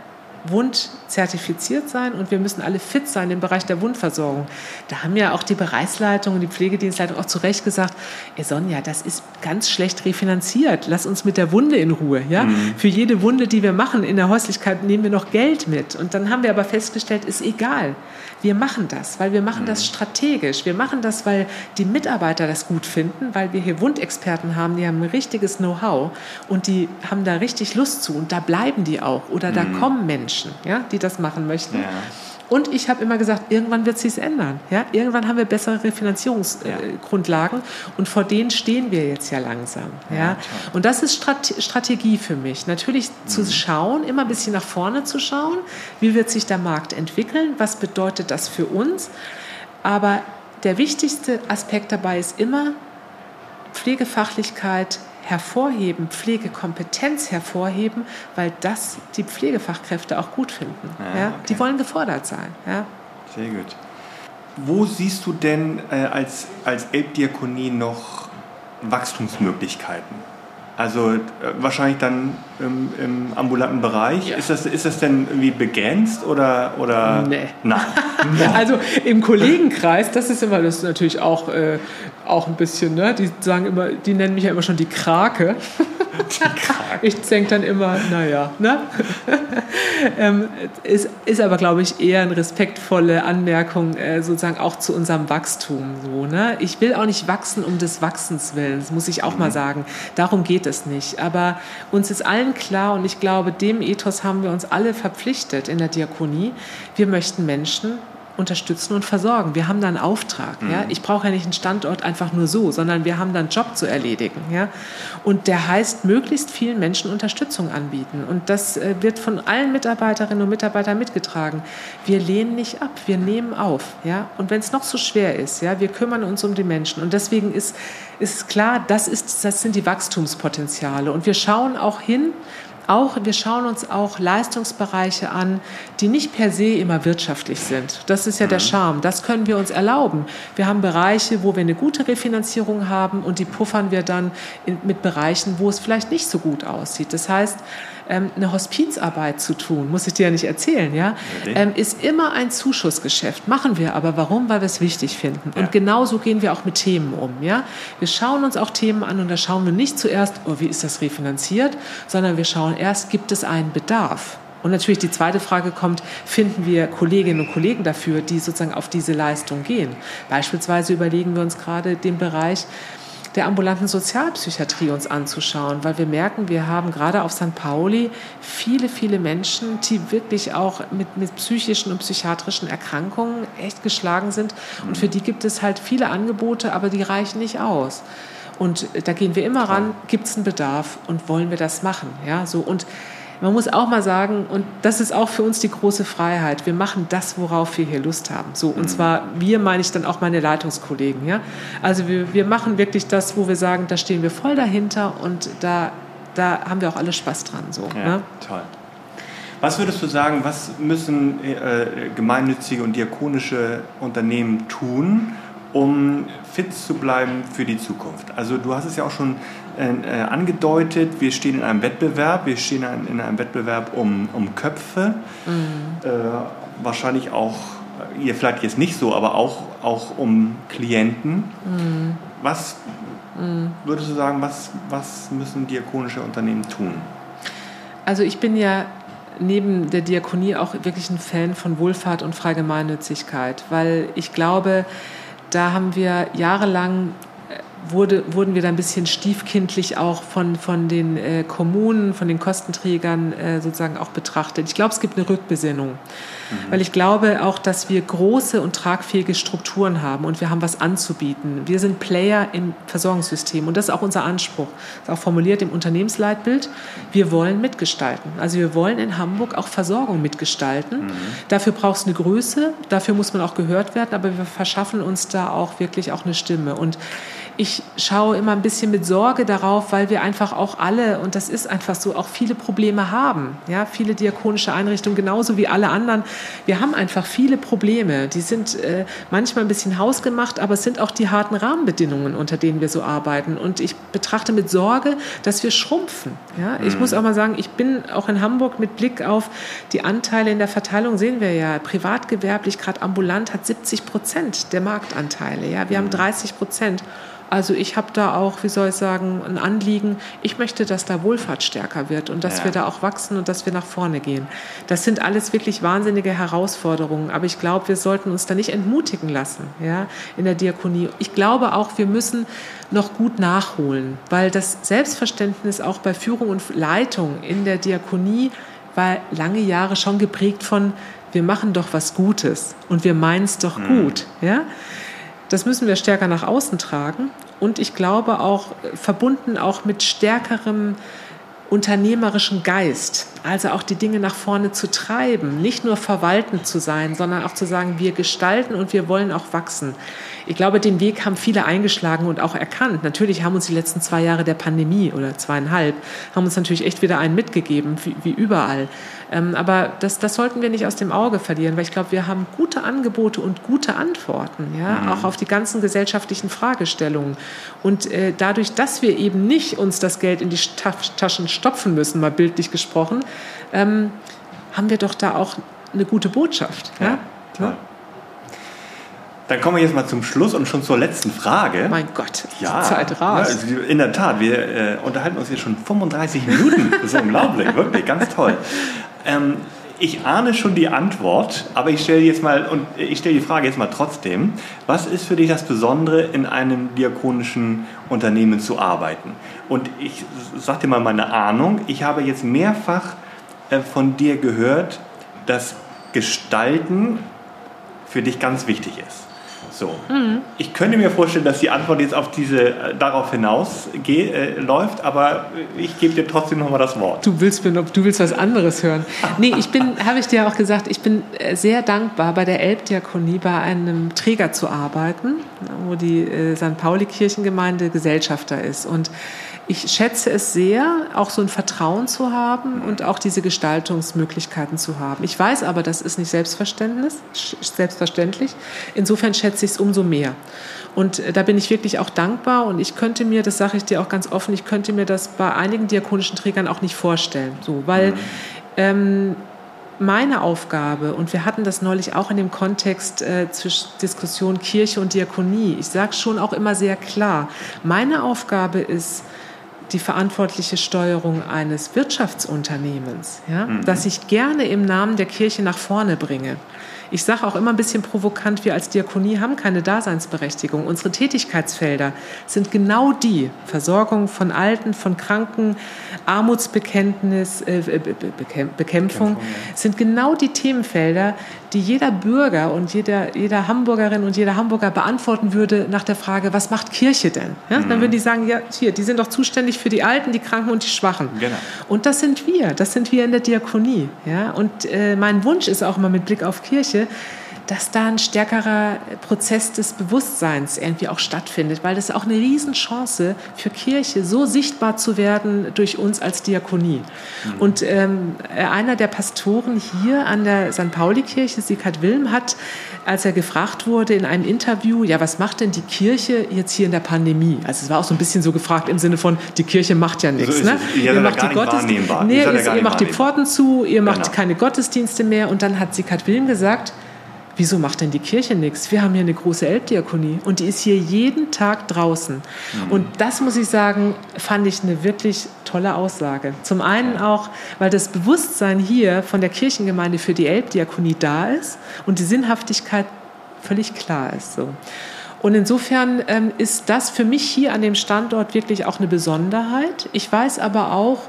Wund zertifiziert sein und wir müssen alle fit sein im Bereich der Wundversorgung. Da haben ja auch die Bereichsleitung und die Pflegedienstleitung auch zu Recht gesagt, ey Sonja, das ist ganz schlecht refinanziert. Lass uns mit der Wunde in Ruhe. Ja? Mhm. Für jede Wunde, die wir machen in der Häuslichkeit, nehmen wir noch Geld mit. Und dann haben wir aber festgestellt, ist egal. Wir machen das, weil wir machen mhm. das strategisch. Wir machen das, weil die Mitarbeiter das gut finden, weil wir hier Wundexperten haben, die haben ein richtiges Know-how und die haben da richtig Lust zu. Und da bleiben die auch. Oder da mhm. kommen Menschen, ja, die das machen möchten. Ja. Und ich habe immer gesagt, irgendwann wird sich ändern. Ja? Irgendwann haben wir bessere Refinanzierungsgrundlagen ja. und vor denen stehen wir jetzt ja langsam. Ja? ja und das ist Strate Strategie für mich. Natürlich mhm. zu schauen, immer ein bisschen nach vorne zu schauen, wie wird sich der Markt entwickeln, was bedeutet das für uns. Aber der wichtigste Aspekt dabei ist immer Pflegefachlichkeit, hervorheben, Pflegekompetenz hervorheben, weil das die Pflegefachkräfte auch gut finden. Ja, ja? Die wollen gefordert sein. Ja? Sehr gut. Wo siehst du denn äh, als, als Elbdiakonie noch Wachstumsmöglichkeiten? Also äh, wahrscheinlich dann im, im ambulanten Bereich. Ja. Ist, das, ist das denn irgendwie begrenzt oder? oder? Nee. Nein. also im Kollegenkreis, das ist immer das ist natürlich auch, äh, auch ein bisschen, ne? die sagen immer, die nennen mich ja immer schon die Krake. ich denke dann immer, naja, ne? Ähm, ist, ist aber, glaube ich, eher eine respektvolle Anmerkung äh, sozusagen auch zu unserem Wachstum. So, ne? Ich will auch nicht wachsen um des Wachsens willen, das muss ich auch mhm. mal sagen. Darum geht es nicht. Aber uns ist allen klar und ich glaube, dem Ethos haben wir uns alle verpflichtet in der Diakonie. Wir möchten Menschen unterstützen und versorgen. Wir haben da einen Auftrag. Mhm. Ja? Ich brauche ja nicht einen Standort einfach nur so, sondern wir haben da einen Job zu erledigen. Ja? Und der heißt, möglichst vielen Menschen Unterstützung anbieten. Und das äh, wird von allen Mitarbeiterinnen und Mitarbeitern mitgetragen. Wir lehnen nicht ab, wir nehmen auf. Ja? Und wenn es noch so schwer ist, ja, wir kümmern uns um die Menschen. Und deswegen ist, ist klar, das, ist, das sind die Wachstumspotenziale. Und wir schauen auch hin, auch, wir schauen uns auch Leistungsbereiche an, die nicht per se immer wirtschaftlich sind. Das ist ja mhm. der Charme. Das können wir uns erlauben. Wir haben Bereiche, wo wir eine gute Refinanzierung haben und die puffern wir dann in, mit Bereichen, wo es vielleicht nicht so gut aussieht. Das heißt, ähm, eine Hospizarbeit zu tun, muss ich dir ja nicht erzählen, ja, ähm, ist immer ein Zuschussgeschäft. Machen wir aber. Warum? Weil wir es wichtig finden. Und genauso gehen wir auch mit Themen um, ja. Wir schauen uns auch Themen an und da schauen wir nicht zuerst, oh, wie ist das refinanziert, sondern wir schauen erst, gibt es einen Bedarf? Und natürlich die zweite Frage kommt, finden wir Kolleginnen und Kollegen dafür, die sozusagen auf diese Leistung gehen? Beispielsweise überlegen wir uns gerade den Bereich der ambulanten Sozialpsychiatrie uns anzuschauen, weil wir merken, wir haben gerade auf St. Pauli viele, viele Menschen, die wirklich auch mit, mit psychischen und psychiatrischen Erkrankungen echt geschlagen sind. Und für die gibt es halt viele Angebote, aber die reichen nicht aus. Und da gehen wir immer ran, gibt es einen Bedarf und wollen wir das machen? Ja, so und man muss auch mal sagen, und das ist auch für uns die große Freiheit, wir machen das, worauf wir hier Lust haben. So, und mhm. zwar wir meine ich dann auch meine Leitungskollegen. Ja? Also wir, wir machen wirklich das, wo wir sagen, da stehen wir voll dahinter und da, da haben wir auch alle Spaß dran. So, ja, ne? Toll. Was würdest du sagen, was müssen äh, gemeinnützige und diakonische Unternehmen tun, um fit zu bleiben für die Zukunft? Also du hast es ja auch schon äh, angedeutet, wir stehen in einem Wettbewerb, wir stehen in einem Wettbewerb um, um Köpfe, mhm. äh, wahrscheinlich auch, äh, ihr vielleicht jetzt nicht so, aber auch, auch um Klienten. Mhm. Was mhm. würdest du sagen, was, was müssen diakonische Unternehmen tun? Also ich bin ja neben der Diakonie auch wirklich ein Fan von Wohlfahrt und Freigemeinnützigkeit, weil ich glaube, da haben wir jahrelang wurde, wurden wir da ein bisschen stiefkindlich auch von, von den äh, Kommunen, von den Kostenträgern äh, sozusagen auch betrachtet. Ich glaube, es gibt eine Rückbesinnung, mhm. weil ich glaube auch, dass wir große und tragfähige Strukturen haben und wir haben was anzubieten. Wir sind Player im Versorgungssystem und das ist auch unser Anspruch. Das ist auch formuliert im Unternehmensleitbild. Wir wollen mitgestalten. Also wir wollen in Hamburg auch Versorgung mitgestalten. Mhm. Dafür braucht es eine Größe, dafür muss man auch gehört werden, aber wir verschaffen uns da auch wirklich auch eine Stimme. Und ich schaue immer ein bisschen mit Sorge darauf, weil wir einfach auch alle, und das ist einfach so, auch viele Probleme haben. Ja, viele diakonische Einrichtungen, genauso wie alle anderen. Wir haben einfach viele Probleme. Die sind äh, manchmal ein bisschen hausgemacht, aber es sind auch die harten Rahmenbedingungen, unter denen wir so arbeiten. Und ich betrachte mit Sorge, dass wir schrumpfen. Ja, ich mhm. muss auch mal sagen, ich bin auch in Hamburg mit Blick auf die Anteile in der Verteilung, sehen wir ja, privatgewerblich, gerade ambulant, hat 70 Prozent der Marktanteile. Ja, wir haben 30 mhm. Prozent. Also ich habe da auch, wie soll ich sagen, ein Anliegen. Ich möchte, dass da Wohlfahrt stärker wird und dass ja. wir da auch wachsen und dass wir nach vorne gehen. Das sind alles wirklich wahnsinnige Herausforderungen. Aber ich glaube, wir sollten uns da nicht entmutigen lassen ja, in der Diakonie. Ich glaube auch, wir müssen noch gut nachholen, weil das Selbstverständnis auch bei Führung und Leitung in der Diakonie war lange Jahre schon geprägt von, wir machen doch was Gutes und wir meinen es doch mhm. gut. Ja? Das müssen wir stärker nach außen tragen und ich glaube auch verbunden auch mit stärkerem unternehmerischen Geist, also auch die Dinge nach vorne zu treiben, nicht nur verwaltend zu sein, sondern auch zu sagen, wir gestalten und wir wollen auch wachsen. Ich glaube, den Weg haben viele eingeschlagen und auch erkannt. Natürlich haben uns die letzten zwei Jahre der Pandemie oder zweieinhalb, haben uns natürlich echt wieder einen mitgegeben, wie, wie überall. Ähm, aber das, das sollten wir nicht aus dem Auge verlieren, weil ich glaube, wir haben gute Angebote und gute Antworten, ja, mhm. auch auf die ganzen gesellschaftlichen Fragestellungen. Und äh, dadurch, dass wir eben nicht uns das Geld in die Taschen stopfen müssen, mal bildlich gesprochen, ähm, haben wir doch da auch eine gute Botschaft. Ja, ja? Dann kommen wir jetzt mal zum Schluss und schon zur letzten Frage. Mein Gott, ja, Zeit rast. Ja, in der Tat, wir äh, unterhalten uns hier schon 35 Minuten. Das ist unglaublich, wirklich, ganz toll. Ähm, ich ahne schon die Antwort, aber ich stelle jetzt mal und ich stelle die Frage jetzt mal trotzdem: Was ist für dich das Besondere, in einem diakonischen Unternehmen zu arbeiten? Und ich sage dir mal meine Ahnung: Ich habe jetzt mehrfach äh, von dir gehört, dass Gestalten für dich ganz wichtig ist. So. Mhm. Ich könnte mir vorstellen, dass die Antwort jetzt auf diese, äh, darauf hinaus geht, äh, läuft, aber ich gebe dir trotzdem nochmal das Wort. Du willst, du willst was anderes hören. Nee, ich bin, habe ich dir auch gesagt, ich bin äh, sehr dankbar, bei der Elbdiakonie bei einem Träger zu arbeiten, wo die äh, St. Pauli-Kirchengemeinde Gesellschafter ist. Und ich schätze es sehr, auch so ein Vertrauen zu haben und auch diese Gestaltungsmöglichkeiten zu haben. Ich weiß aber, das ist nicht selbstverständlich. Insofern schätze ich es umso mehr. Und äh, da bin ich wirklich auch dankbar und ich könnte mir, das sage ich dir auch ganz offen, ich könnte mir das bei einigen diakonischen Trägern auch nicht vorstellen. So, weil mhm. ähm, meine Aufgabe, und wir hatten das neulich auch in dem Kontext äh, zwischen Diskussion Kirche und Diakonie, ich sage schon auch immer sehr klar, meine Aufgabe ist, die verantwortliche Steuerung eines Wirtschaftsunternehmens, ja, mhm. das ich gerne im Namen der Kirche nach vorne bringe. Ich sage auch immer ein bisschen provokant, wir als Diakonie haben keine Daseinsberechtigung. Unsere Tätigkeitsfelder sind genau die Versorgung von Alten, von Kranken, Armutsbekenntnis, äh, Bekämpfung, Bekämpfung ja. sind genau die Themenfelder, die jeder Bürger und jeder, jeder Hamburgerin und jeder Hamburger beantworten würde nach der Frage, was macht Kirche denn? Ja, mhm. Dann würden die sagen, ja, hier, die sind doch zuständig für die Alten, die Kranken und die Schwachen. Genau. Und das sind wir, das sind wir in der Diakonie. Ja? Und äh, mein Wunsch ist auch immer mit Blick auf Kirche, dass da ein stärkerer Prozess des Bewusstseins irgendwie auch stattfindet, weil das ist auch eine Riesenchance für Kirche, so sichtbar zu werden durch uns als Diakonie. Mhm. Und ähm, einer der Pastoren hier an der St. Pauli-Kirche, Sigurd Wilm, hat, als er gefragt wurde in einem Interview, ja, was macht denn die Kirche jetzt hier in der Pandemie? Also es war auch so ein bisschen so gefragt im Sinne von, die Kirche macht ja nichts. So ne? Ihr macht die Gottesdienste, nee, ihr, ihr macht die Pforten zu, ihr macht genau. keine Gottesdienste mehr. Und dann hat Sigurd Wilm gesagt, wieso macht denn die Kirche nichts? Wir haben hier eine große Elbdiakonie und die ist hier jeden Tag draußen. Mhm. Und das muss ich sagen, fand ich eine wirklich tolle Aussage. Zum einen auch, weil das Bewusstsein hier von der Kirchengemeinde für die Elbdiakonie da ist und die Sinnhaftigkeit völlig klar ist. So. Und insofern ähm, ist das für mich hier an dem Standort wirklich auch eine Besonderheit. Ich weiß aber auch,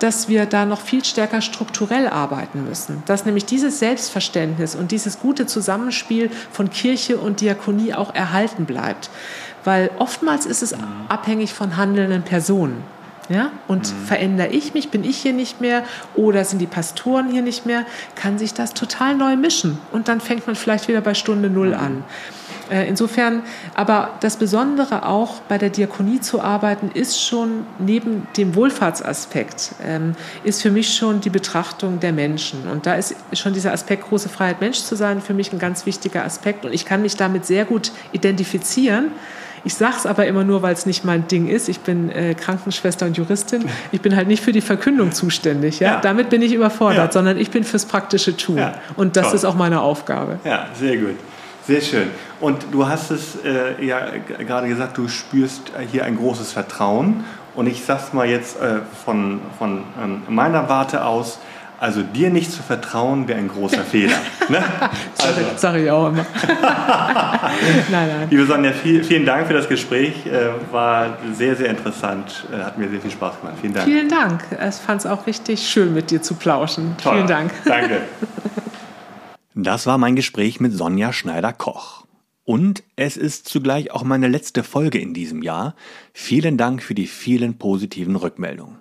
dass wir da noch viel stärker strukturell arbeiten müssen. Dass nämlich dieses Selbstverständnis und dieses gute Zusammenspiel von Kirche und Diakonie auch erhalten bleibt. Weil oftmals ist es mhm. abhängig von handelnden Personen. Ja? Und mhm. verändere ich mich, bin ich hier nicht mehr oder sind die Pastoren hier nicht mehr, kann sich das total neu mischen. Und dann fängt man vielleicht wieder bei Stunde Null mhm. an. Äh, insofern, aber das Besondere auch bei der Diakonie zu arbeiten, ist schon neben dem Wohlfahrtsaspekt, ähm, ist für mich schon die Betrachtung der Menschen. Und da ist schon dieser Aspekt große Freiheit, Mensch zu sein, für mich ein ganz wichtiger Aspekt. Und ich kann mich damit sehr gut identifizieren. Ich sage es aber immer nur, weil es nicht mein Ding ist. Ich bin äh, Krankenschwester und Juristin. Ich bin halt nicht für die Verkündung zuständig. Ja? ja. Damit bin ich überfordert, ja. sondern ich bin fürs praktische Tun. Ja. Und das Toll. ist auch meine Aufgabe. Ja, sehr gut. Sehr schön. Und du hast es äh, ja gerade gesagt, du spürst hier ein großes Vertrauen. Und ich sag's mal jetzt äh, von, von ähm, meiner Warte aus, also dir nicht zu vertrauen, wäre ein großer Fehler. Ne? Also. Sag ich auch immer. nein, nein. Liebe Sonja, viel, vielen Dank für das Gespräch. Äh, war sehr, sehr interessant. Äh, hat mir sehr viel Spaß gemacht. Vielen Dank. Vielen Dank. Ich fand es auch richtig schön, mit dir zu plauschen. Toll. Vielen Dank. Danke. Das war mein Gespräch mit Sonja Schneider-Koch. Und es ist zugleich auch meine letzte Folge in diesem Jahr. Vielen Dank für die vielen positiven Rückmeldungen.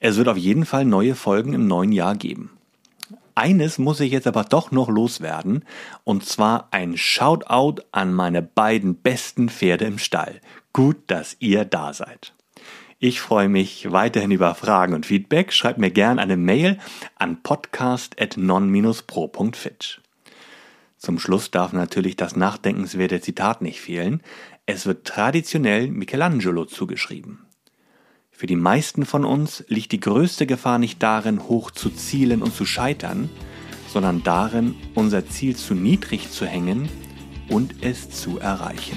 Es wird auf jeden Fall neue Folgen im neuen Jahr geben. Eines muss ich jetzt aber doch noch loswerden, und zwar ein Shoutout an meine beiden besten Pferde im Stall. Gut, dass ihr da seid. Ich freue mich weiterhin über Fragen und Feedback. Schreibt mir gern eine Mail an podcast.non-pro.fit. Zum Schluss darf natürlich das nachdenkenswerte Zitat nicht fehlen. Es wird traditionell Michelangelo zugeschrieben. Für die meisten von uns liegt die größte Gefahr nicht darin, hoch zu zielen und zu scheitern, sondern darin, unser Ziel zu niedrig zu hängen und es zu erreichen.